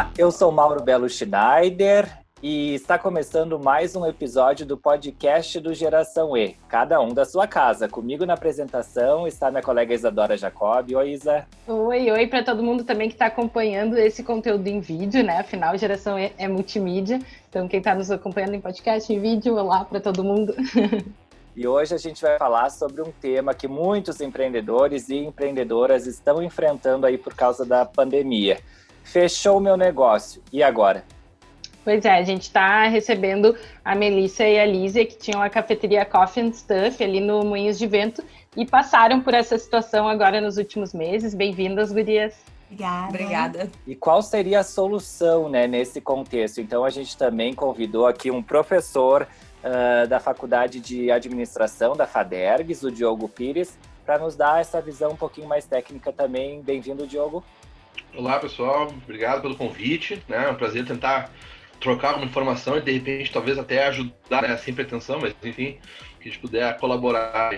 Olá, eu sou Mauro Belo Schneider e está começando mais um episódio do podcast do Geração E, cada um da sua casa. Comigo na apresentação está minha colega Isadora Jacob. Oi, Isa. Oi, oi para todo mundo também que está acompanhando esse conteúdo em vídeo, né? Afinal, Geração E é multimídia. Então, quem está nos acompanhando em podcast, em vídeo, olá para todo mundo. E hoje a gente vai falar sobre um tema que muitos empreendedores e empreendedoras estão enfrentando aí por causa da pandemia. Fechou o meu negócio. E agora? Pois é, a gente está recebendo a Melissa e a Lízia, que tinham a cafeteria Coffee and Stuff ali no Moinhos de Vento e passaram por essa situação agora nos últimos meses. Bem-vindas, gurias. Obrigada. Obrigada. E qual seria a solução né, nesse contexto? Então, a gente também convidou aqui um professor uh, da Faculdade de Administração da FADERGS, o Diogo Pires, para nos dar essa visão um pouquinho mais técnica também. Bem-vindo, Diogo. Olá, pessoal. Obrigado pelo convite. Né? É um prazer tentar trocar uma informação e, de repente, talvez até ajudar, né? sem pretensão, mas, enfim, que a gente puder colaborar.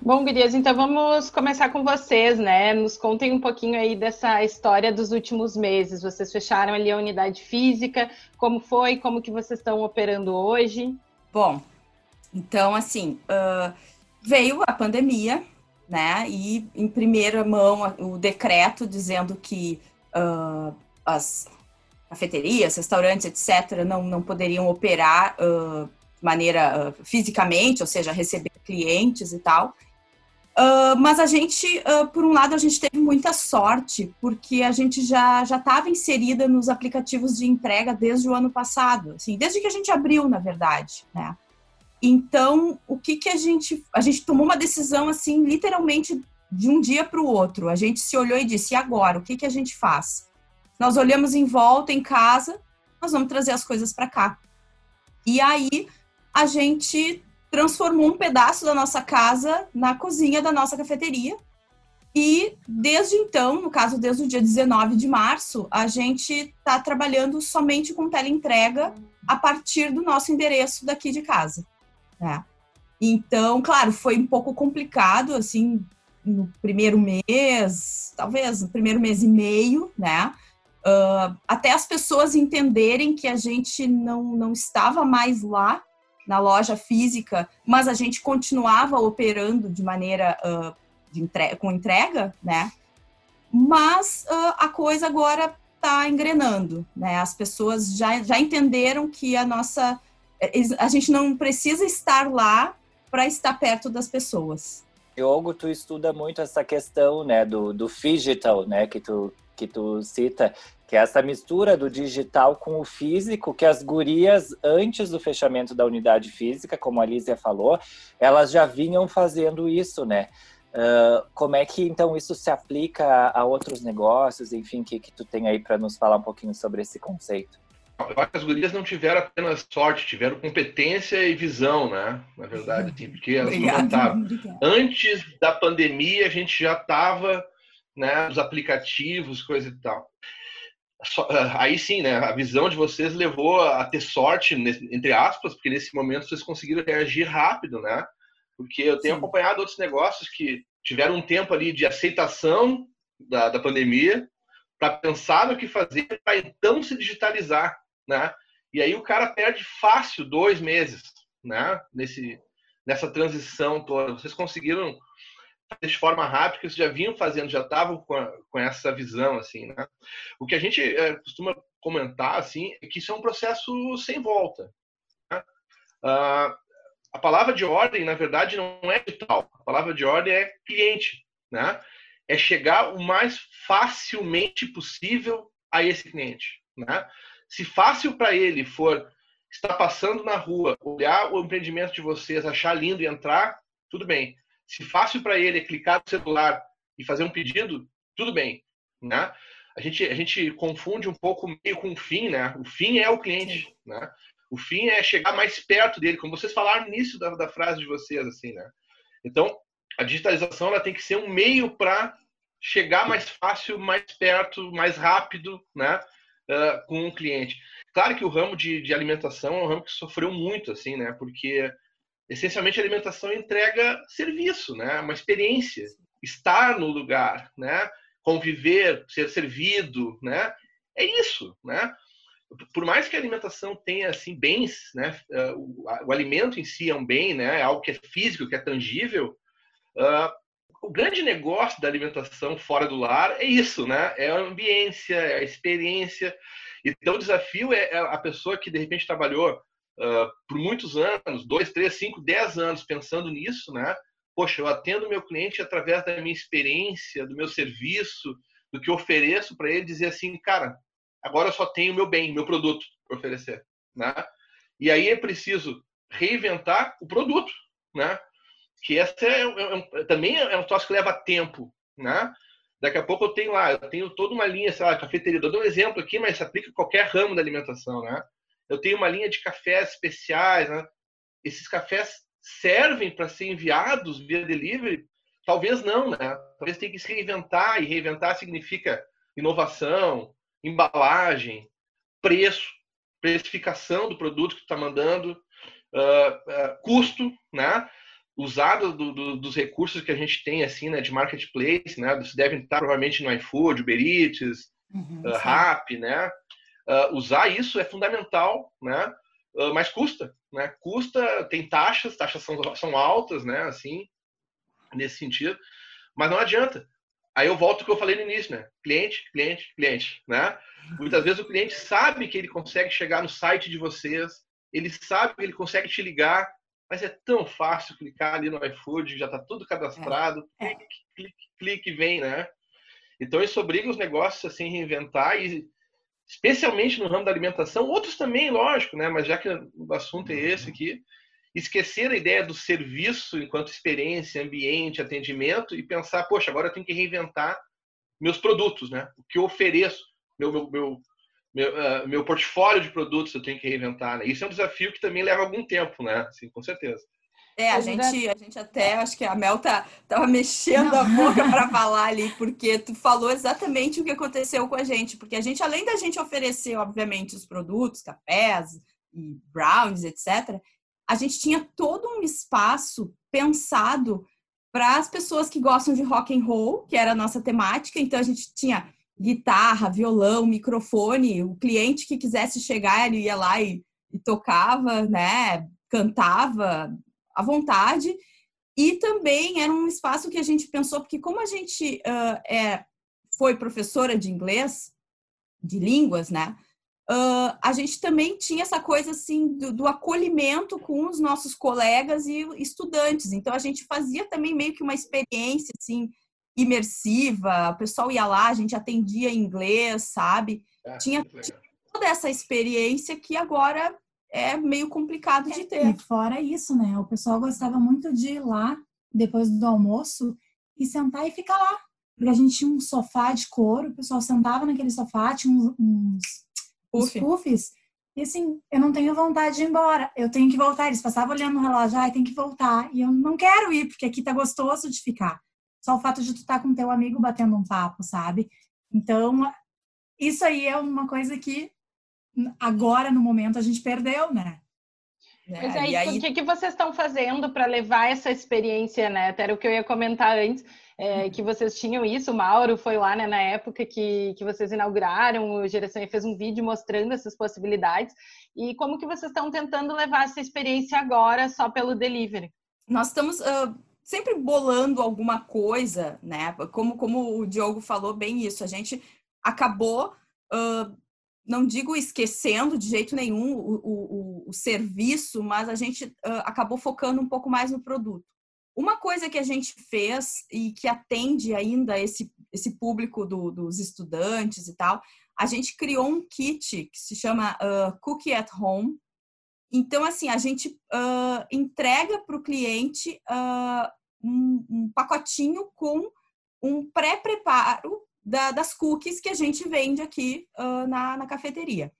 Bom, Gurias, então vamos começar com vocês, né? Nos contem um pouquinho aí dessa história dos últimos meses. Vocês fecharam ali a unidade física, como foi, como que vocês estão operando hoje? Bom, então, assim, uh, veio a pandemia, né? E em primeira mão o decreto dizendo que uh, as cafeterias, restaurantes, etc., não, não poderiam operar uh, de maneira uh, fisicamente, ou seja, receber clientes e tal. Uh, mas a gente, por um lado, a gente teve muita sorte, porque a gente já já estava inserida nos aplicativos de entrega desde o ano passado, assim, desde que a gente abriu, na verdade, né? Então, o que que a gente a gente tomou uma decisão assim, literalmente de um dia para o outro. A gente se olhou e disse: "E agora, o que que a gente faz?" Nós olhamos em volta em casa, nós vamos trazer as coisas para cá. E aí a gente transformou um pedaço da nossa casa na cozinha da nossa cafeteria. E desde então, no caso desde o dia 19 de março, a gente está trabalhando somente com teleentrega a partir do nosso endereço daqui de casa. Né? Então, claro, foi um pouco complicado, assim, no primeiro mês, talvez no primeiro mês e meio, né? Uh, até as pessoas entenderem que a gente não, não estava mais lá na loja física, mas a gente continuava operando de maneira uh, de com entrega, né? Mas uh, a coisa agora está engrenando, né? As pessoas já, já entenderam que a nossa a gente não precisa estar lá para estar perto das pessoas. Diogo, tu estuda muito essa questão, né, do, do digital, né, que tu, que tu cita, que é essa mistura do digital com o físico, que as gurias, antes do fechamento da unidade física, como a Lízia falou, elas já vinham fazendo isso, né? Uh, como é que então isso se aplica a, a outros negócios, enfim, que, que tu tem aí para nos falar um pouquinho sobre esse conceito? Eu acho que as gurias não tiveram apenas sorte, tiveram competência e visão, né? Na verdade, assim, porque elas comentaram. Antes da pandemia, a gente já estava, né, nos aplicativos, coisa e tal. Ah, aí sim, né? A visão de vocês levou a ter sorte, entre aspas, porque nesse momento vocês conseguiram reagir rápido, né? Porque eu tenho sim. acompanhado outros negócios que tiveram um tempo ali de aceitação da, da pandemia para pensar no que fazer para então se digitalizar né? E aí o cara perde fácil dois meses, né? Nesse, nessa transição toda. Vocês conseguiram fazer de forma rápida, que vocês já vinham fazendo, já estavam com, com essa visão, assim, né? O que a gente é, costuma comentar, assim, é que isso é um processo sem volta. Né? Uh, a palavra de ordem, na verdade, não é digital. A palavra de ordem é cliente, né? É chegar o mais facilmente possível a esse cliente, né? Se fácil para ele for estar passando na rua, olhar o empreendimento de vocês, achar lindo e entrar, tudo bem. Se fácil para ele é clicar no celular e fazer um pedido, tudo bem, né? A gente, a gente confunde um pouco meio com o fim, né? O fim é o cliente, né? O fim é chegar mais perto dele, como vocês falaram no início da, da frase de vocês, assim, né? Então, a digitalização ela tem que ser um meio para chegar mais fácil, mais perto, mais rápido, né? Uh, com um cliente. Claro que o ramo de, de, alimentação é um ramo que sofreu muito, assim, né? Porque essencialmente a alimentação entrega serviço, né? Uma experiência, estar no lugar, né? Conviver, ser servido, né? é isso, né? Por mais que a alimentação tenha assim bens, né? Uh, o, o, alimento em si é um bem, né? É algo que é físico, que é tangível. Uh, o grande negócio da alimentação fora do lar é isso, né? É a ambiência, é a experiência. Então, o desafio é, é a pessoa que de repente trabalhou uh, por muitos anos, dois, três, cinco, dez anos pensando nisso, né? Poxa, eu atendo meu cliente através da minha experiência, do meu serviço, do que ofereço para ele, dizer assim, cara, agora eu só tenho meu bem, meu produto para oferecer, né? E aí é preciso reinventar o produto, né? Que essa é, é, é também é um troço que leva tempo, né? Daqui a pouco eu tenho lá, eu tenho toda uma linha, sei lá, cafeteria. Eu dou um exemplo aqui, mas se aplica a qualquer ramo da alimentação, né? Eu tenho uma linha de cafés especiais, né? Esses cafés servem para ser enviados via delivery? Talvez não, né? Talvez tenha que se reinventar, e reinventar significa inovação, embalagem, preço, precificação do produto que tu está mandando, uh, uh, custo, né? Usado do, do, dos recursos que a gente tem assim, né, de marketplace, né, vocês devem estar provavelmente no iFood, Uber Eats, uhum, uh, Rap, né, uh, usar isso é fundamental, né, uh, mas custa, né, custa, tem taxas, taxas são, são altas, né, assim, nesse sentido, mas não adianta. Aí eu volto ao que eu falei no início, né, cliente, cliente, cliente, né, muitas vezes o cliente sabe que ele consegue chegar no site de vocês, ele sabe que ele consegue te ligar, mas é tão fácil clicar ali no iFood, já está tudo cadastrado, é. clique, clique, clique, vem, né? Então isso obriga os negócios a se reinventar e especialmente no ramo da alimentação, outros também, lógico, né? Mas já que o assunto é esse aqui, esquecer a ideia do serviço enquanto experiência, ambiente, atendimento e pensar, poxa, agora eu tenho que reinventar meus produtos, né? O que eu ofereço, meu, meu, meu meu, uh, meu portfólio de produtos eu tenho que reinventar, né? Isso é um desafio que também leva algum tempo, né? Sim, com certeza. É, a gente, a gente até, acho que a Mel tá, tava mexendo Não. a boca para falar ali, porque tu falou exatamente o que aconteceu com a gente, porque a gente, além da gente oferecer, obviamente, os produtos, cafés e brownies, etc., a gente tinha todo um espaço pensado para as pessoas que gostam de rock and roll, que era a nossa temática, então a gente tinha guitarra, violão, microfone. O cliente que quisesse chegar, ele ia lá e, e tocava, né? Cantava à vontade. E também era um espaço que a gente pensou, porque como a gente uh, é, foi professora de inglês, de línguas, né? Uh, a gente também tinha essa coisa assim do, do, acolhimento com os nossos colegas e estudantes. Então a gente fazia também meio que uma experiência assim imersiva, o pessoal ia lá, a gente atendia em inglês, sabe? É, tinha, tinha, toda essa experiência que agora é meio complicado de ter. E fora isso, né? O pessoal gostava muito de ir lá depois do almoço e sentar e ficar lá. Porque a gente tinha um sofá de couro, o pessoal sentava naquele sofá, tinha uns, uns, Puff. uns puffs. E assim, eu não tenho vontade de ir embora. Eu tenho que voltar. Eles passavam olhando no relógio, ai, tem que voltar. E eu não quero ir, porque aqui tá gostoso de ficar só o fato de tu estar tá com teu amigo batendo um papo, sabe? Então, isso aí é uma coisa que agora, no momento, a gente perdeu, né? Mas aí, aí... o que, que vocês estão fazendo para levar essa experiência, né? Até era o que eu ia comentar antes, é, uhum. que vocês tinham isso, o Mauro foi lá, né, na época que, que vocês inauguraram, o Geração e fez um vídeo mostrando essas possibilidades, e como que vocês estão tentando levar essa experiência agora só pelo delivery? Nós estamos uh, sempre bolando alguma coisa, né? Como, como o Diogo falou bem isso, a gente acabou, uh, não digo esquecendo de jeito nenhum o, o, o serviço, mas a gente uh, acabou focando um pouco mais no produto. Uma coisa que a gente fez e que atende ainda esse, esse público do, dos estudantes e tal, a gente criou um kit que se chama uh, Cookie at Home, então, assim, a gente uh, entrega para o cliente uh, um, um, pacotinho com um pré-preparo da, das cookies que a gente vende aqui uh, na, na, cafeteria.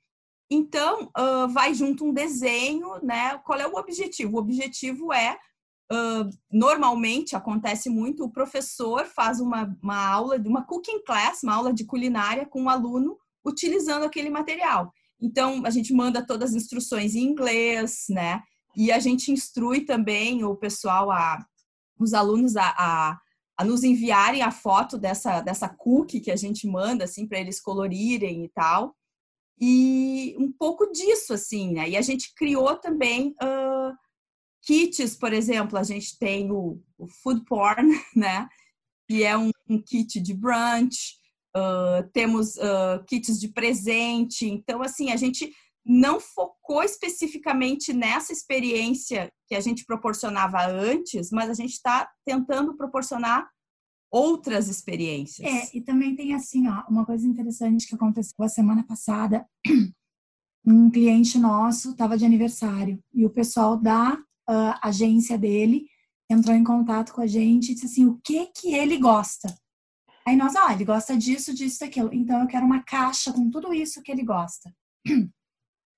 Então, vai junto um desenho, né? Qual é o objetivo? O objetivo é, normalmente acontece muito, o professor faz uma, uma aula, uma cooking class, uma aula de culinária com o um aluno utilizando aquele material. Então, a gente manda todas as instruções em inglês, né? E a gente instrui também o pessoal, a, os alunos a, a, a nos enviarem a foto dessa, dessa cookie que a gente manda, assim, para eles colorirem e tal. E um pouco disso, assim, né? E a gente criou também uh, kits, por exemplo, a gente tem o, o food porn, né? Que é um, um kit de brunch, temos uh, kits de presente. Então, assim, a gente não focou especificamente nessa experiência que a gente proporcionava antes, mas a gente está tentando proporcionar outras experiências. É, e também tem assim, ó, uma coisa interessante que aconteceu a semana passada. Um cliente nosso estava de aniversário e o pessoal da uh, agência dele entrou em contato com a gente e disse assim, o que que ele gosta? Aí nós, ah, ele gosta disso, disso, daquilo. Então eu quero uma caixa com tudo isso que ele gosta.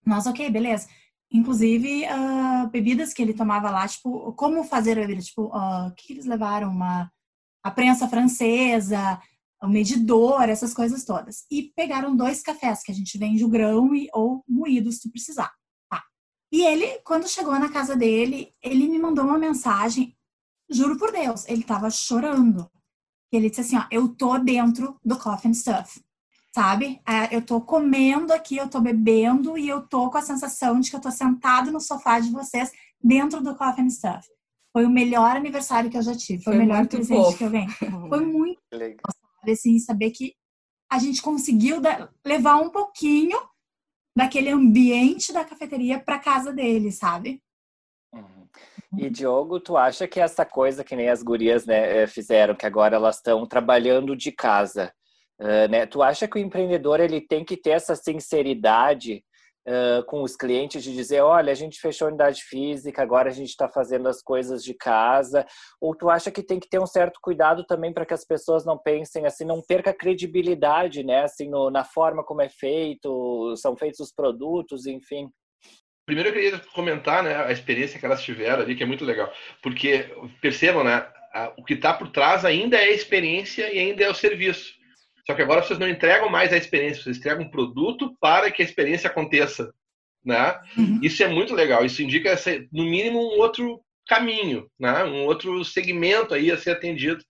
Nós, ok, beleza. Inclusive, uh, bebidas que ele tomava lá, tipo, como fazer a bebida? Tipo, uh, o que eles levaram? Uma, a prensa francesa, o medidor, essas coisas todas. E pegaram dois cafés, que a gente vende o grão e, ou moído, se tu precisar. Tá. E ele, quando chegou na casa dele, ele me mandou uma mensagem, juro por Deus, ele tava chorando. Ele disse assim, ó, eu tô dentro do coffin stuff sabe? É, eu tô comendo aqui, eu tô bebendo e eu tô com a sensação de que eu tô sentado no sofá de vocês dentro do Coffee and Stuff. Foi o melhor aniversário que eu já tive, foi, foi o melhor presente fofo. que eu ganhei. Foi muito legal, sabe? Assim, saber que a gente conseguiu levar um pouquinho daquele ambiente da cafeteria para casa dele, sabe? E Diogo, tu acha que essa coisa que nem as gurias né, eh, fizeram, que agora elas estão trabalhando de casa, Uh, né? Tu acha que o empreendedor ele tem que ter essa sinceridade uh, com os clientes de dizer, olha, a gente fechou a unidade física, agora a gente está fazendo as coisas de casa? Ou tu acha que tem que ter um certo cuidado também para que as pessoas não pensem assim, não perca credibilidade, né? Assim, no, na forma como é feito, são feitos os produtos, enfim. Primeiro eu queria comentar, né, a experiência que elas tiveram ali, que é muito legal, porque percebam, né, o que está por trás ainda é a experiência e ainda é o serviço. Só que agora vocês não entregam mais a experiência, vocês entregam um produto para que a experiência aconteça. Né? Uhum. Isso é muito legal. Isso indica, no mínimo, um outro caminho, né? um outro segmento aí a ser atendido.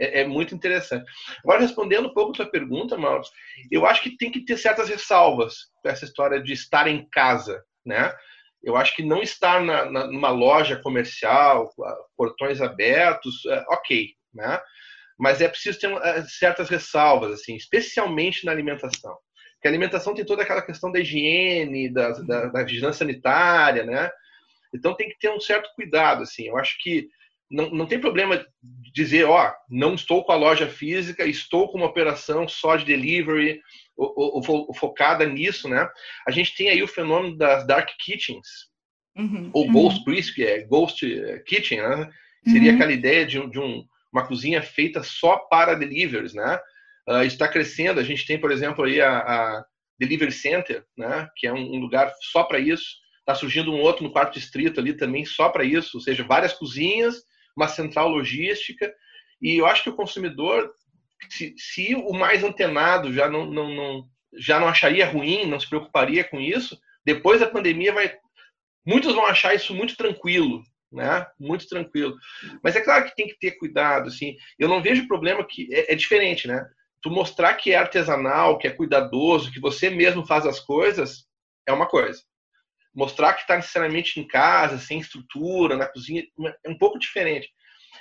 É, é muito interessante. Agora, respondendo um pouco a sua pergunta, Mauro, eu acho que tem que ter certas ressalvas para essa história de estar em casa. Né? Eu acho que não estar na, na, numa loja comercial, portões abertos, é, ok. Né? mas é preciso ter eh, certas ressalvas, assim, especialmente na alimentação. Porque a alimentação tem toda aquela questão da higiene, da, da, da vigilância sanitária, né? Então tem que ter um certo cuidado, assim. Eu acho que não, não tem problema dizer, ó, não estou com a loja física, estou com uma operação só de delivery, ou, ou focada nisso, né? A gente tem aí o fenômeno das dark kitchens, uhum, ou uhum. ghost que é ghost eh, kitchen, né? Seria uhum. aquela ideia de, de um uma cozinha feita só para deliveries, né? Uh, está crescendo. A gente tem, por exemplo, aí a, a Delivery Center, né? Que é um, um lugar só para isso. Está surgindo um outro no quarto distrito ali também só para isso. Ou seja, várias cozinhas, uma central logística. E eu acho que o consumidor, se, se o mais antenado já não, não, não, já não acharia ruim, não se preocuparia com isso, depois da pandemia vai muitos vão achar isso muito tranquilo, né? Muito tranquilo. Mas é claro que tem que ter cuidado, assim. Eu não vejo problema que é, é, diferente, né? Tu mostrar que é artesanal, que é cuidadoso, que você mesmo faz as coisas, é uma coisa. Mostrar que está necessariamente em casa, sem estrutura, na cozinha, é um pouco diferente.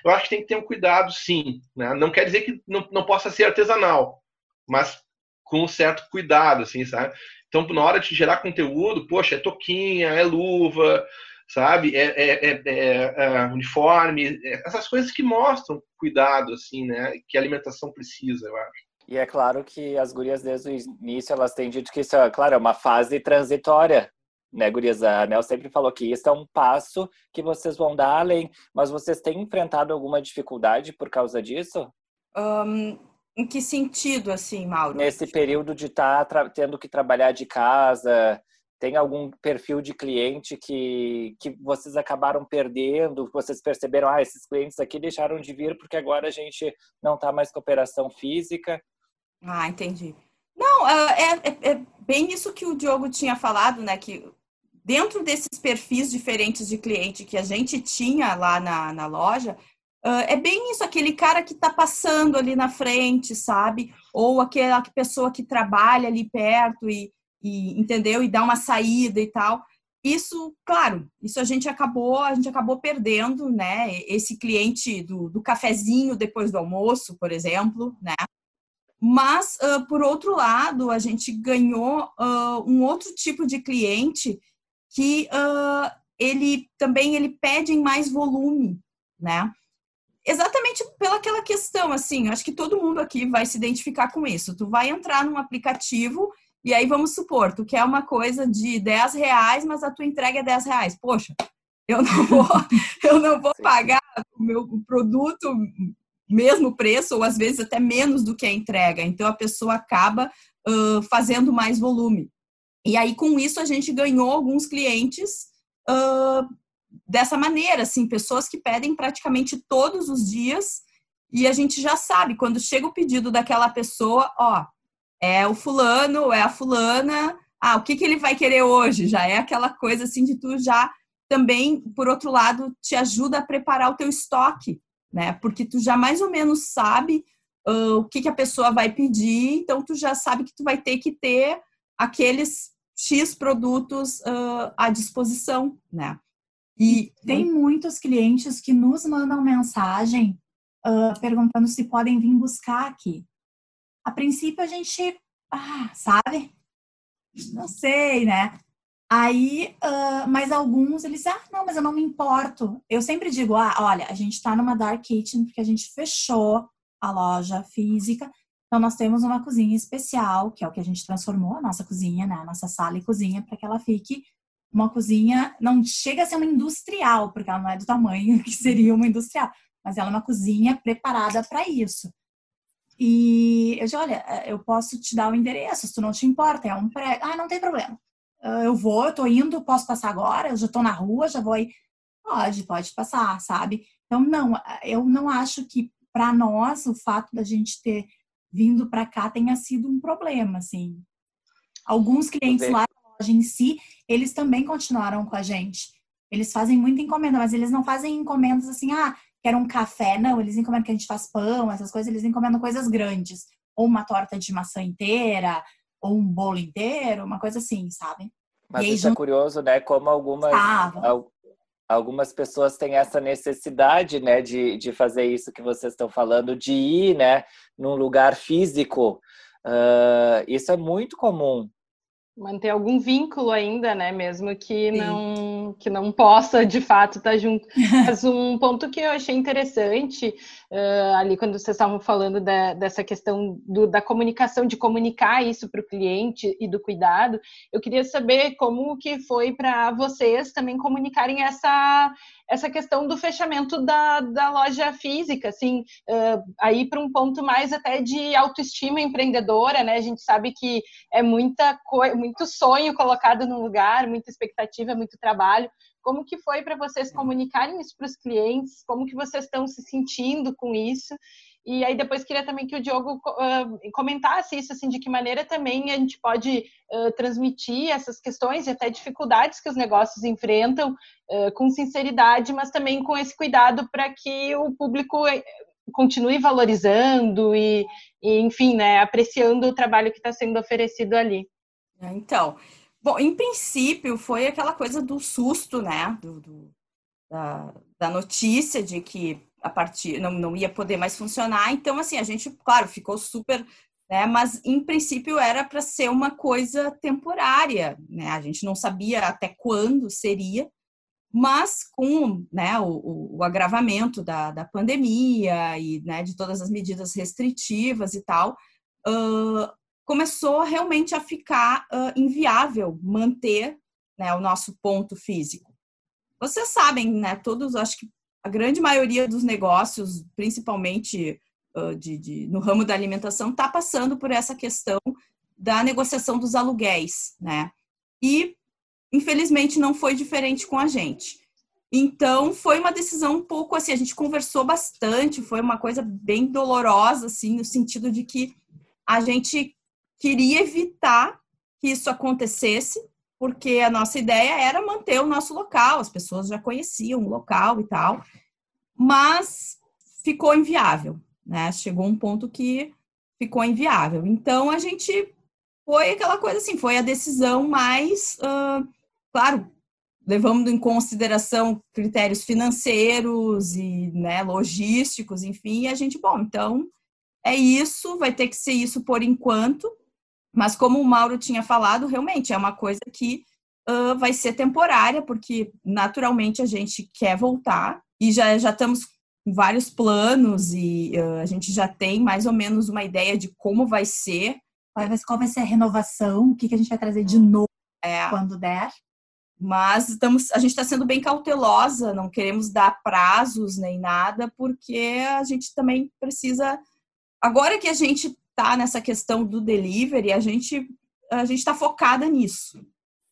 Eu acho que tem que ter um cuidado, sim. Né? Não quer dizer que não, não possa ser artesanal, mas com um certo cuidado, assim, sabe? Então, na hora de gerar conteúdo, poxa, é toquinha, é luva, sabe? É, é, é, é, é uniforme, é, essas coisas que mostram cuidado, assim, né? Que a alimentação precisa, eu acho. E é claro que as gurias desde o início elas têm dito que isso é, claro, é uma fase transitória, né, gurias? A Mel sempre falou que isso é um passo que vocês vão dar além, mas vocês têm enfrentado alguma dificuldade por causa disso? Um, em que sentido, assim, Mauro? Nesse período de estar tá tendo que trabalhar de casa, tem algum perfil de cliente que, que vocês acabaram perdendo? Vocês perceberam, ah, esses clientes aqui deixaram de vir porque agora a gente não está mais com operação física? Ah, entendi. Não, é, é, é, bem isso que o Diogo tinha falado, né? Que dentro desses perfis diferentes de cliente que a gente tinha lá na, na loja, Uh, é bem isso, aquele cara que está passando ali na frente, sabe? Ou aquela pessoa que trabalha ali perto e, e entendeu? E dá uma saída e tal. Isso, claro, isso a gente acabou, a gente acabou perdendo, né? Esse cliente do, do cafezinho depois do almoço, por exemplo, né? Mas, uh, por outro lado, a gente ganhou uh, um outro tipo de cliente que uh, ele também ele pede em mais volume, né? Exatamente pelaquela questão, assim, acho que todo mundo aqui vai se identificar com isso. Tu vai entrar num aplicativo e aí vamos supor, tu quer uma coisa de 10 reais, mas a tua entrega é 10 reais. Poxa, eu não vou, eu não vou pagar o meu produto mesmo preço, ou às vezes até menos do que a entrega. Então a pessoa acaba uh, fazendo mais volume. E aí, com isso, a gente ganhou alguns clientes uh, dessa maneira, assim, pessoas que pedem praticamente todos os dias, e a gente já sabe, quando chega o pedido daquela pessoa, ó, é o fulano, é a fulana, ah, o que, que ele vai querer hoje? Já é aquela coisa assim de tu já também, por outro lado, te ajuda a preparar o teu estoque, né? Porque tu já mais ou menos sabe uh, o que, que a pessoa vai pedir, então tu já sabe que tu vai ter que ter aqueles X produtos uh, à disposição, né? E tem muitos clientes que nos mandam mensagem uh, perguntando se podem vir buscar aqui. A princípio a gente, ah, sabe? Não sei, né? Aí, uh, mas alguns eles, ah, não, mas eu não me importo. Eu sempre digo, ah, olha, a gente tá numa dark kitchen porque a gente fechou a loja física. Então nós temos uma cozinha especial, que é o que a gente transformou a nossa cozinha, né? A nossa sala e cozinha para que ela fique uma cozinha, não chega a ser uma industrial, porque ela não é do tamanho que seria uma industrial, mas ela é uma cozinha preparada para isso. E eu disse, olha, eu posso te dar o endereço, se tu não te importa, é um pré... Ah, não tem problema. Ah, eu vou, eu tô indo, posso passar agora? Eu já tô na rua, já vou aí. Pode, pode passar, sabe? Então, não, eu não acho que para nós o fato da gente ter vindo para cá tenha sido um problema, assim. Alguns clientes lá na loja em si, eles também continuaram com a gente. Eles fazem muita encomenda, mas eles não fazem encomendas assim, ah, quero um café. Não, eles encomendam que a gente faz pão, essas coisas, eles encomendam coisas grandes. Ou uma torta de maçã inteira, ou um bolo inteiro, uma coisa assim, sabe? Mas isso é curioso, né? Como algumas, algumas pessoas têm essa necessidade, né, de, de fazer isso que vocês estão falando, de ir, né, num lugar físico. Uh, isso é muito comum manter algum vínculo ainda, né? Mesmo que não que não possa de fato estar junto. Mas um ponto que eu achei interessante uh, ali quando vocês estavam falando da, dessa questão do, da comunicação, de comunicar isso para o cliente e do cuidado, eu queria saber como que foi para vocês também comunicarem essa essa questão do fechamento da, da loja física, assim, uh, aí para um ponto mais até de autoestima empreendedora, né? A gente sabe que é muita muito sonho colocado no lugar, muita expectativa, muito trabalho. Como que foi para vocês comunicarem isso para os clientes? Como que vocês estão se sentindo com isso? E aí depois queria também que o Diogo uh, comentasse isso, assim, de que maneira também a gente pode uh, transmitir essas questões e até dificuldades que os negócios enfrentam uh, com sinceridade, mas também com esse cuidado para que o público eh, continue valorizando e, e, enfim, né, apreciando o trabalho que está sendo oferecido ali. Então, bom, em princípio foi aquela coisa do susto, né, do, do da, da notícia de que a partir não, não ia poder mais funcionar. Então, assim, a gente, claro, ficou super, né? Mas em princípio era para ser uma coisa temporária, né? A gente não sabia até quando seria, mas com né, o, o agravamento da, da pandemia e né, de todas as medidas restritivas e tal, uh, começou realmente a ficar uh, inviável manter né, o nosso ponto físico. Vocês sabem, né? Todos, acho que a grande maioria dos negócios, principalmente uh, de, de, no ramo da alimentação, está passando por essa questão da negociação dos aluguéis, né? E, infelizmente, não foi diferente com a gente. Então, foi uma decisão um pouco assim, a gente conversou bastante, foi uma coisa bem dolorosa, assim, no sentido de que a gente queria evitar que isso acontecesse, porque a nossa ideia era manter o nosso local, as pessoas já conheciam o local e tal. Mas ficou inviável, né? Chegou um ponto que ficou inviável. Então a gente foi aquela coisa assim, foi a decisão mais, uh, claro, levando em consideração critérios financeiros e né, logísticos, enfim, a gente, bom, então é isso, vai ter que ser isso por enquanto, mas como o Mauro tinha falado, realmente é uma coisa que uh, vai ser temporária, porque naturalmente a gente quer voltar e já, já estamos com vários planos e uh, a gente já tem mais ou menos uma ideia de como vai ser. Qual vai ser a renovação, o que, que a gente vai trazer de novo é. quando der. Mas estamos, a gente está sendo bem cautelosa, não queremos dar prazos nem nada, porque a gente também precisa. Agora que a gente está nessa questão do delivery, a gente a gente está focada nisso,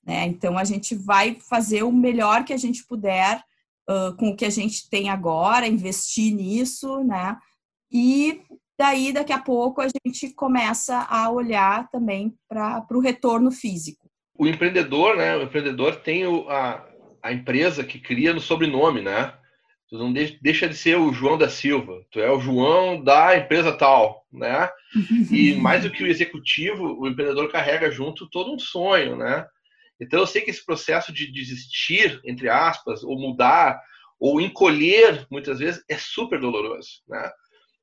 né? Então a gente vai fazer o melhor que a gente puder uh, com o que a gente tem agora, investir nisso, né? E daí daqui a pouco a gente começa a olhar também para o retorno físico o empreendedor, né? O empreendedor tem o, a, a empresa que cria no sobrenome, né? Tu não deixa de ser o João da Silva, tu é o João da empresa tal, né? E mais do que o executivo, o empreendedor carrega junto todo um sonho, né? Então eu sei que esse processo de desistir, entre aspas, ou mudar, ou encolher, muitas vezes, é super doloroso, né?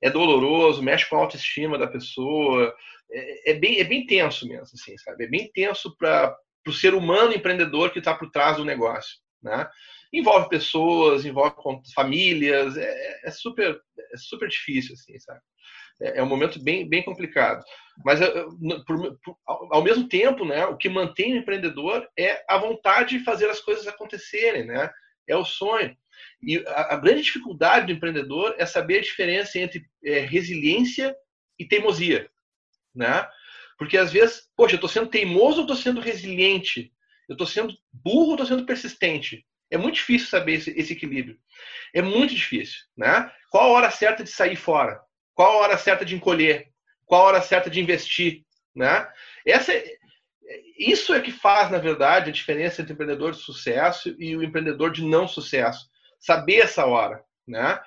É doloroso, mexe com a autoestima da pessoa, é, é, bem, é bem tenso mesmo, assim, sabe? É bem tenso para o ser humano empreendedor que está por trás do negócio, né? Envolve pessoas, envolve famílias, é, é super, é super difícil, assim, sabe? É, é um momento bem, bem complicado. Mas, ao mesmo tempo, né, o que mantém o empreendedor é a vontade de fazer as coisas acontecerem, né? É o sonho. E a, a grande dificuldade do empreendedor é saber a diferença entre é, resiliência e teimosia né? Porque às vezes, poxa, eu estou sendo teimoso ou estou sendo resiliente? Eu estou sendo burro ou estou sendo persistente? É muito difícil saber esse, esse, equilíbrio. É muito difícil, né? Qual a hora certa de sair fora? Qual a hora certa de encolher? Qual a hora certa de investir, né? Essa é, isso é que faz, na verdade, a diferença entre o empreendedor de sucesso e o empreendedor de não sucesso. Saber essa hora, né?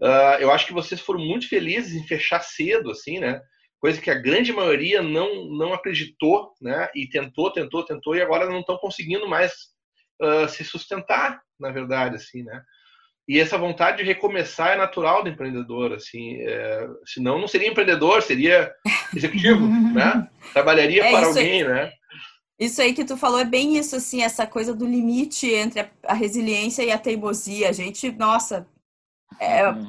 Uh, eu acho que vocês foram muito felizes em fechar cedo, assim, né? coisa que a grande maioria não, não acreditou, né? E tentou, tentou, tentou, e agora não estão conseguindo mais uh, se sustentar, na verdade, assim, né? E essa vontade de recomeçar é natural do empreendedor, assim, é, senão não seria empreendedor, seria executivo, né? Trabalharia é para alguém, aí, né? Isso aí que tu falou é bem isso, assim, essa coisa do limite entre a, a resiliência e a teimosia. A gente, nossa, é, uhum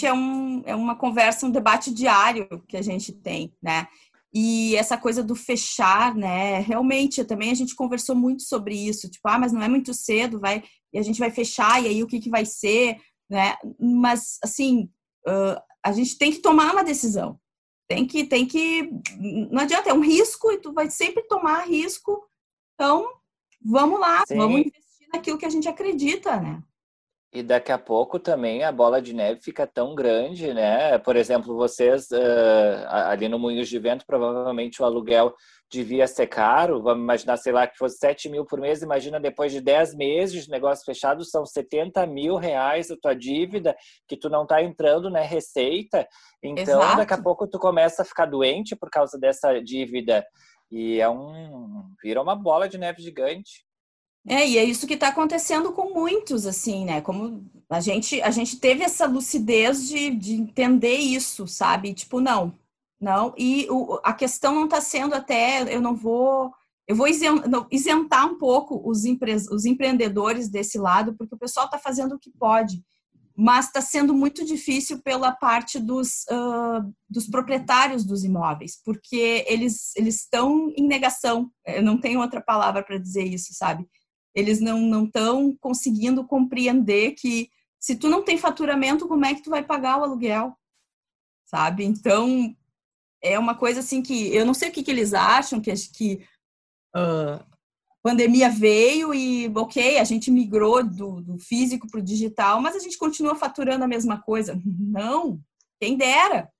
é, um, é uma conversa, um debate diário que a gente tem, né? E essa coisa do fechar, né? Realmente, também a gente conversou muito sobre isso. Tipo, ah, mas não é muito cedo, vai e a gente vai fechar, e aí o que, que vai ser, né? Mas, assim, uh, a gente tem que tomar uma decisão. Tem que, tem que. Não adianta, é um risco e tu vai sempre tomar risco. Então, vamos lá, Sim. vamos investir naquilo que a gente acredita, né? E daqui a pouco também a bola de neve fica tão grande, né? Por exemplo, vocês uh, ali no Moinhos de Vento, provavelmente o aluguel devia ser caro. Vamos imaginar, sei lá, que fosse 7 mil por mês. Imagina depois de 10 meses de negócio fechado, são 70 mil reais a tua dívida, que tu não está entrando na né, receita. Então, Exato. daqui a pouco tu começa a ficar doente por causa dessa dívida. E é um. vira uma bola de neve gigante. É, e é isso que está acontecendo com muitos, assim, né? Como a gente, a gente teve essa lucidez de, de entender isso, sabe? Tipo, não, não. E o, a questão não está sendo até, eu não vou, eu vou isentar um pouco os, empre, os empreendedores desse lado, porque o pessoal está fazendo o que pode, mas está sendo muito difícil pela parte dos, uh, dos proprietários dos imóveis, porque eles estão em negação. Eu não tenho outra palavra para dizer isso, sabe? eles não estão conseguindo compreender que se tu não tem faturamento, como é que tu vai pagar o aluguel? Sabe? Então, é uma coisa assim que eu não sei o que, que eles acham, que, que uh, pandemia veio e, ok, a gente migrou do, do físico para o digital, mas a gente continua faturando a mesma coisa. Não, quem dera,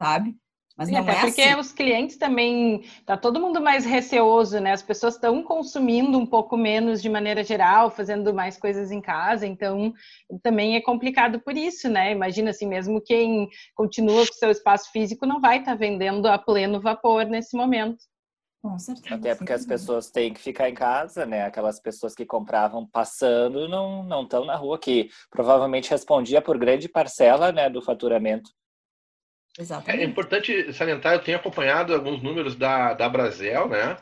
sabe? Mas Sim, até é porque assim. os clientes também tá todo mundo mais receoso, né? As pessoas estão consumindo um pouco menos de maneira geral, fazendo mais coisas em casa, então também é complicado por isso, né? Imagina assim, mesmo quem continua com seu espaço físico não vai estar tá vendendo a pleno vapor nesse momento. Com certeza. Até porque as pessoas têm que ficar em casa, né? Aquelas pessoas que compravam passando não não estão na rua, que provavelmente respondia por grande parcela, né, do faturamento. Exatamente. É importante salientar, eu tenho acompanhado alguns números da, da Brasel, né?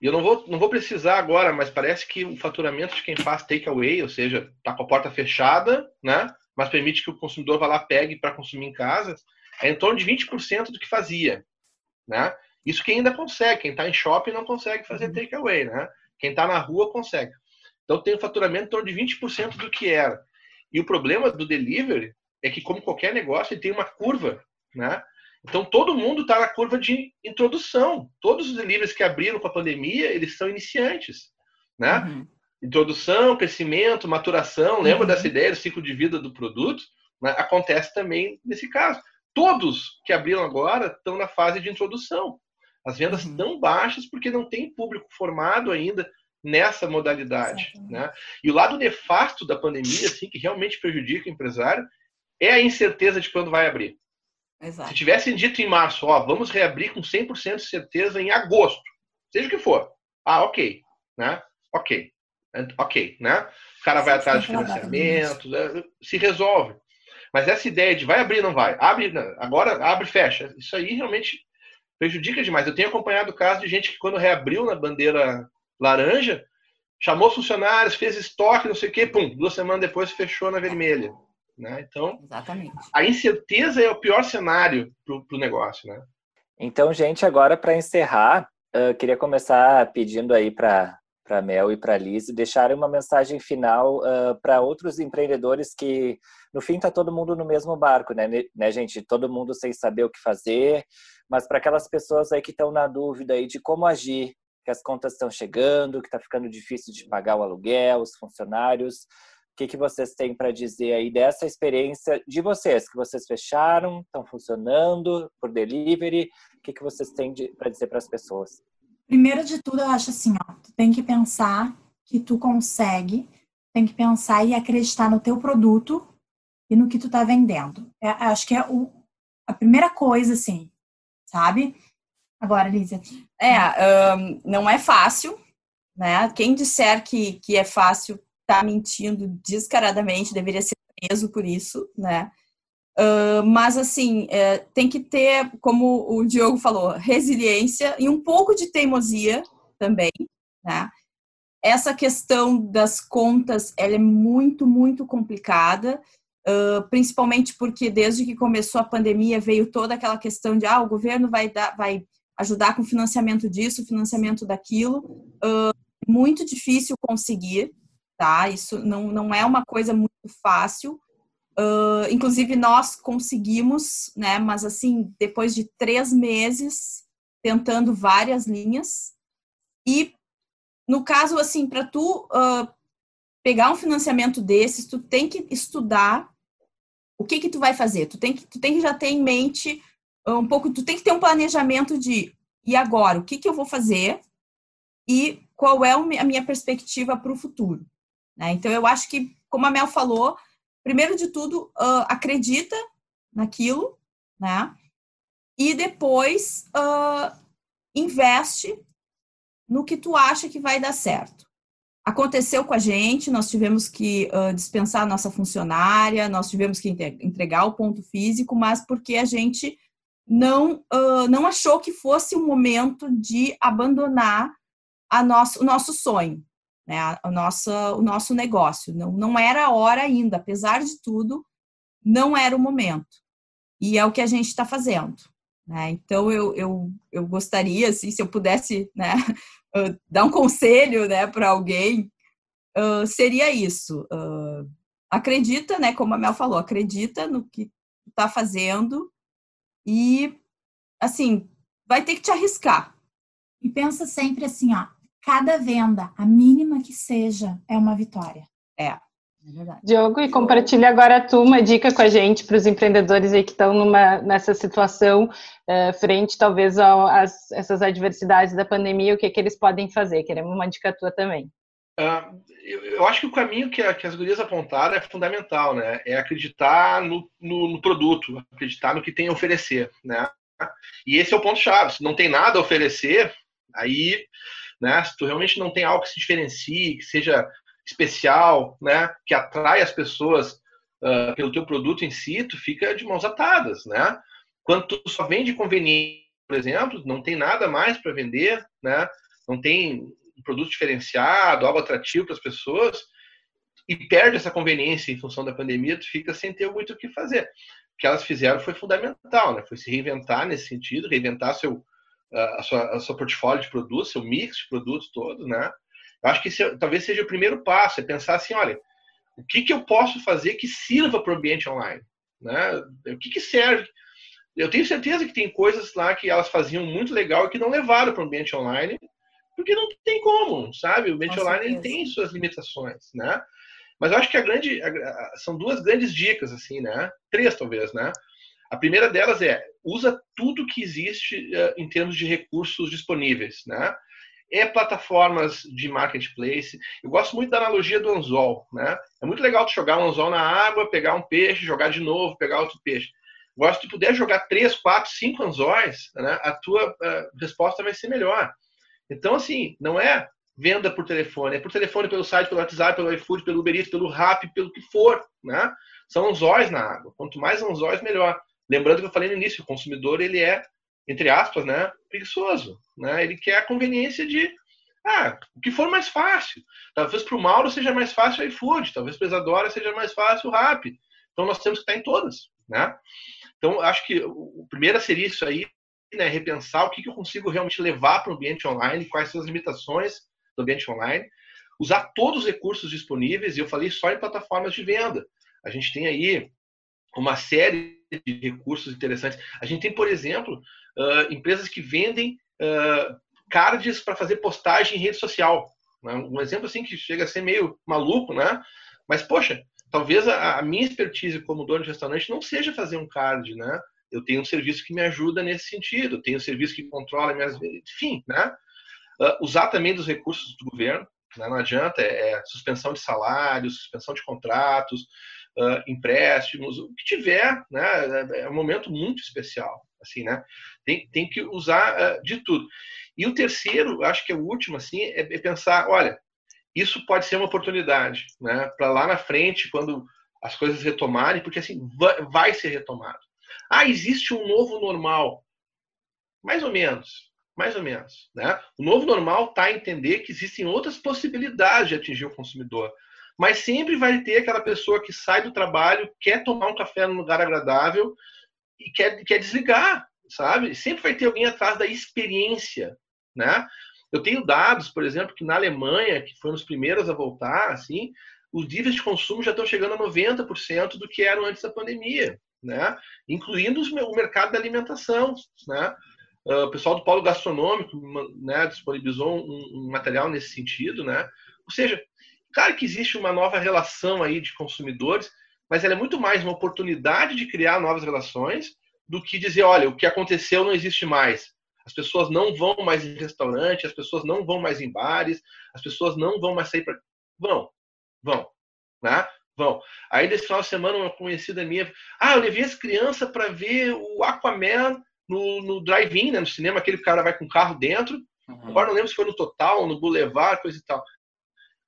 E eu não vou, não vou precisar agora, mas parece que o faturamento de quem faz takeaway, ou seja, tá com a porta fechada, né? Mas permite que o consumidor vá lá, pegue para consumir em casa, é em torno de 20% do que fazia, né? Isso quem ainda consegue, quem está em shopping não consegue fazer uhum. takeaway, né? Quem está na rua consegue. Então tem um faturamento em torno de 20% do que era. E o problema do delivery é que, como qualquer negócio, ele tem uma curva né? Então todo mundo está na curva de introdução. Todos os deliveries que abriram com a pandemia, eles são iniciantes, né? Uhum. Introdução, crescimento, maturação. Lembra uhum. dessa ideia do ciclo de vida do produto? Né? Acontece também nesse caso. Todos que abriram agora estão na fase de introdução. As vendas uhum. estão baixas porque não tem público formado ainda nessa modalidade, né? E o lado nefasto da pandemia, assim, que realmente prejudica o empresário, é a incerteza de quando vai abrir. Exato. Se tivessem dito em março, ó, vamos reabrir com 100% de certeza em agosto, seja o que for. Ah, ok, né? Ok. Ok, né? O cara vai atrás de financiamento, né? se resolve. Mas essa ideia de vai abrir, não vai, abre, agora abre, fecha, isso aí realmente prejudica demais. Eu tenho acompanhado o caso de gente que quando reabriu na bandeira laranja, chamou funcionários, fez estoque, não sei o quê, pum, duas semanas depois fechou na vermelha. Né? Então, Exatamente. a incerteza é o pior cenário para o negócio. Né? Então, gente, agora para encerrar, uh, queria começar pedindo aí para para Mel e para Liz deixarem uma mensagem final uh, para outros empreendedores que no fim tá todo mundo no mesmo barco, né? né, gente? Todo mundo sem saber o que fazer, mas para aquelas pessoas aí que estão na dúvida aí de como agir, que as contas estão chegando, que está ficando difícil de pagar o aluguel, os funcionários, o que, que vocês têm para dizer aí dessa experiência de vocês, que vocês fecharam, estão funcionando por delivery? O que, que vocês têm para dizer para as pessoas? Primeiro de tudo, eu acho assim, ó, tu tem que pensar que tu consegue, tem que pensar e acreditar no teu produto e no que tu tá vendendo. É, acho que é o, a primeira coisa, assim, sabe? Agora, Lízia. É, um, não é fácil, né? Quem disser que, que é fácil está mentindo descaradamente, deveria ser preso por isso, né? Uh, mas assim, é, tem que ter, como o Diogo falou, resiliência e um pouco de teimosia também, né? Essa questão das contas, ela é muito, muito complicada, uh, principalmente porque desde que começou a pandemia veio toda aquela questão de, ah, o governo vai dar, vai ajudar com financiamento disso, financiamento daquilo, uh, muito difícil conseguir, tá? Isso não, não é uma coisa muito fácil. Uh, inclusive, nós conseguimos, né? Mas, assim, depois de três meses tentando várias linhas. E, no caso, assim, para tu uh, pegar um financiamento desses, tu tem que estudar o que que tu vai fazer. Tu tem que, tu tem que já ter em mente um pouco, tu tem que ter um planejamento de e agora, o que que eu vou fazer e qual é a minha perspectiva para o futuro. Né? Então, eu acho que, como a Mel falou, primeiro de tudo, uh, acredita naquilo, né? E depois uh, investe no que tu acha que vai dar certo. Aconteceu com a gente, nós tivemos que uh, dispensar a nossa funcionária, nós tivemos que entregar o ponto físico, mas porque a gente não, uh, não achou que fosse o momento de abandonar a nosso, o nosso sonho né, a, nossa, o nosso negócio. Não, não era a hora ainda, apesar de tudo, não era o momento. E é o que a gente está fazendo. Né? Então, eu, eu, eu gostaria, assim, se eu pudesse né, dar um conselho né, para alguém, uh, seria isso. Uh, acredita, né, como a Mel falou, acredita no que está fazendo e, assim, vai ter que te arriscar. E pensa sempre assim, ó, cada venda, a mínima que seja, é uma vitória. É. É Diogo, e compartilha agora tu uma dica com a gente para os empreendedores aí que estão numa, nessa situação uh, frente talvez a essas adversidades da pandemia, o que, que eles podem fazer? Queremos uma dica tua também. Uh, eu, eu, acho que o caminho que, a, que, as gurias apontaram é fundamental, né? É acreditar no, no, no, produto, acreditar no que tem a oferecer, né? E esse é o ponto-chave. Se não tem nada a oferecer, aí, né? Se tu realmente não tem algo que se diferencie, que seja especial, né? Que atrai as pessoas uh, pelo teu produto em si, tu fica de mãos atadas, né? Quando tu só vende conveniência, por exemplo, não tem nada mais para vender, né? Não tem um produto diferenciado, algo atrativo para as pessoas, e perde essa conveniência em função da pandemia, tu fica sem ter muito o que fazer. O que elas fizeram foi fundamental, né? Foi se reinventar nesse sentido, reinventar seu a sua, a sua portfólio de produtos, seu mix de produtos todo, né? Eu acho que esse, é, talvez seja o primeiro passo, é pensar assim, olha, o que, que eu posso fazer que sirva para o ambiente online? Né? O que, que serve? Eu tenho certeza que tem coisas lá que elas faziam muito legal e que não levaram para o ambiente online, porque não tem como, sabe? O ambiente online tem suas limitações, né? Mas eu acho que a grande a, são duas grandes dicas assim, né? Três talvez, né? A primeira delas é usa tudo que existe uh, em termos de recursos disponíveis, né? É plataformas de marketplace. Eu gosto muito da analogia do anzol, né? É muito legal tu jogar um anzol na água, pegar um peixe, jogar de novo, pegar outro peixe. Gosto de puder jogar três, quatro, cinco anzóis, né? A tua uh, resposta vai ser melhor. Então, assim, não é venda por telefone, é por telefone, pelo site, pelo WhatsApp, pelo iFood, pelo Uber Eats, pelo Rappi, pelo que for, né? São anzóis na água. Quanto mais anzóis, melhor. Lembrando que eu falei no início, o consumidor, ele é, entre aspas, né, preguiçoso, né? Ele quer a conveniência de, ah, o que for mais fácil. Talvez para o Mauro seja mais fácil o iFood, talvez para a Isadora seja mais fácil o Rappi. Então, nós temos que estar em todas, né? Então, acho que o primeiro seria isso aí, né, repensar o que, que eu consigo realmente levar para o ambiente online, quais são as limitações do ambiente online, usar todos os recursos disponíveis, e eu falei só em plataformas de venda. A gente tem aí uma série de recursos interessantes. A gente tem, por exemplo, uh, empresas que vendem uh, cards para fazer postagem em rede social. Né? Um exemplo assim que chega a ser meio maluco, né? Mas, poxa, talvez a, a minha expertise como dono de restaurante não seja fazer um card, né? eu tenho um serviço que me ajuda nesse sentido, tenho um serviço que controla minhas. Enfim, né? Uh, usar também dos recursos do governo, né? não adianta, é, é, suspensão de salários, suspensão de contratos, uh, empréstimos, o que tiver, né? É, é um momento muito especial, assim, né? Tem, tem que usar uh, de tudo. E o terceiro, acho que é o último, assim, é, é pensar, olha, isso pode ser uma oportunidade, né? Para lá na frente, quando as coisas retomarem, porque assim vai, vai ser retomado. Ah, existe um novo normal. Mais ou menos. Mais ou menos. Né? O novo normal está a entender que existem outras possibilidades de atingir o consumidor. Mas sempre vai ter aquela pessoa que sai do trabalho, quer tomar um café num lugar agradável e quer, quer desligar, sabe? Sempre vai ter alguém atrás da experiência, né? Eu tenho dados, por exemplo, que na Alemanha, que foram os primeiros a voltar, assim, os níveis de consumo já estão chegando a 90% do que eram antes da pandemia né? incluindo o mercado da alimentação. Né? Ah, o pessoal do polo gastronômico né, disponibilizou um, um, material nesse sentido. Né? Ou seja, claro que existe uma nova relação aí de consumidores, mas ela é muito mais uma oportunidade de criar novas relações do que dizer, olha, o que aconteceu não existe mais. As pessoas não vão mais em restaurante, as pessoas não vão mais em bares, as pessoas não vão mais sair para. Vão, vão. Né? Vão. Aí, nesse final de semana, uma conhecida minha. Ah, eu levei as crianças para ver o Aquaman no, no drive-in, né, no cinema, aquele cara vai com o carro dentro. Uhum. Agora não lembro se foi no Total, no Boulevard, coisa e tal.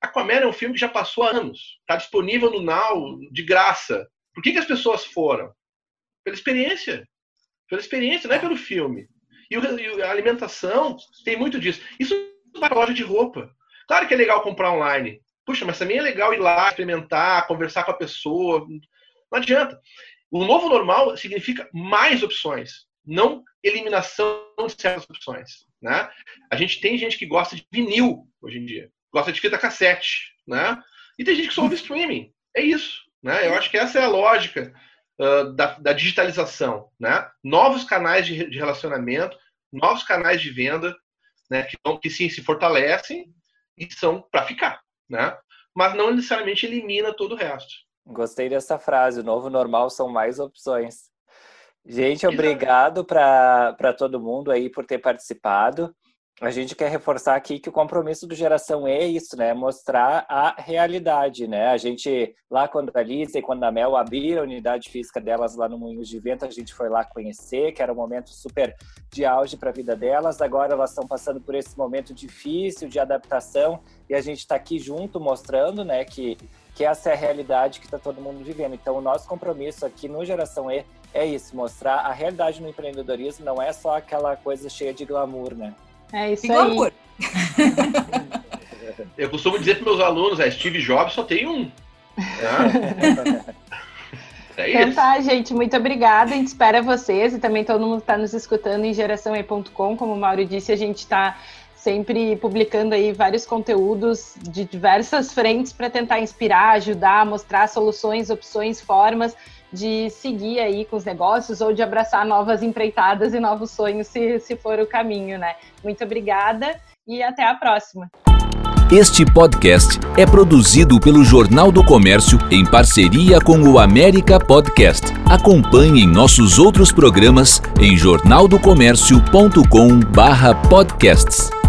Aquaman é um filme que já passou há anos. Está disponível no Now, de graça. Por que, que as pessoas foram? Pela experiência. Pela experiência, não é pelo filme. E, o, e a alimentação tem muito disso. Isso vai para loja de roupa. Claro que é legal comprar online. Puxa, mas também é legal ir lá, experimentar, conversar com a pessoa. Não adianta. O novo normal significa mais opções, não eliminação de certas opções. Né? A gente tem gente que gosta de vinil hoje em dia, gosta de fita cassete, né? E tem gente que só ouve streaming. É isso. Né? Eu acho que essa é a lógica uh, da, da, digitalização. Né? Novos canais de, de relacionamento, novos canais de venda, né? que, que sim se fortalecem e são para ficar. Né? mas não necessariamente elimina todo o resto. Gostei dessa frase. O novo normal são mais opções. Gente, obrigado para todo mundo aí por ter participado. A gente quer reforçar aqui que o compromisso do Geração E é isso, né? Mostrar a realidade, né? A gente, lá quando a Lisa e quando a Mel abriram a unidade física delas lá no Moinhos de Vento, a gente foi lá conhecer, que era um momento super de auge para a vida delas. Agora elas estão passando por esse momento difícil de adaptação e a gente está aqui junto mostrando, né, que que essa é a realidade que está todo mundo vivendo. Então, o nosso compromisso aqui no Geração E é isso, mostrar a realidade no empreendedorismo, não é só aquela coisa cheia de glamour, né? É isso e aí. Eu costumo dizer para meus alunos, é, Steve Jobs só tem um. É. É então tá, gente, muito obrigada. A gente espera vocês e também todo mundo que está nos escutando em geraçãoe.com. Como o Mauro disse, a gente está sempre publicando aí vários conteúdos de diversas frentes para tentar inspirar, ajudar, mostrar soluções, opções, formas de seguir aí com os negócios ou de abraçar novas empreitadas e novos sonhos, se, se for o caminho, né? Muito obrigada e até a próxima. Este podcast é produzido pelo Jornal do Comércio em parceria com o América Podcast. Acompanhe nossos outros programas em jornaldocomércio.com/podcasts.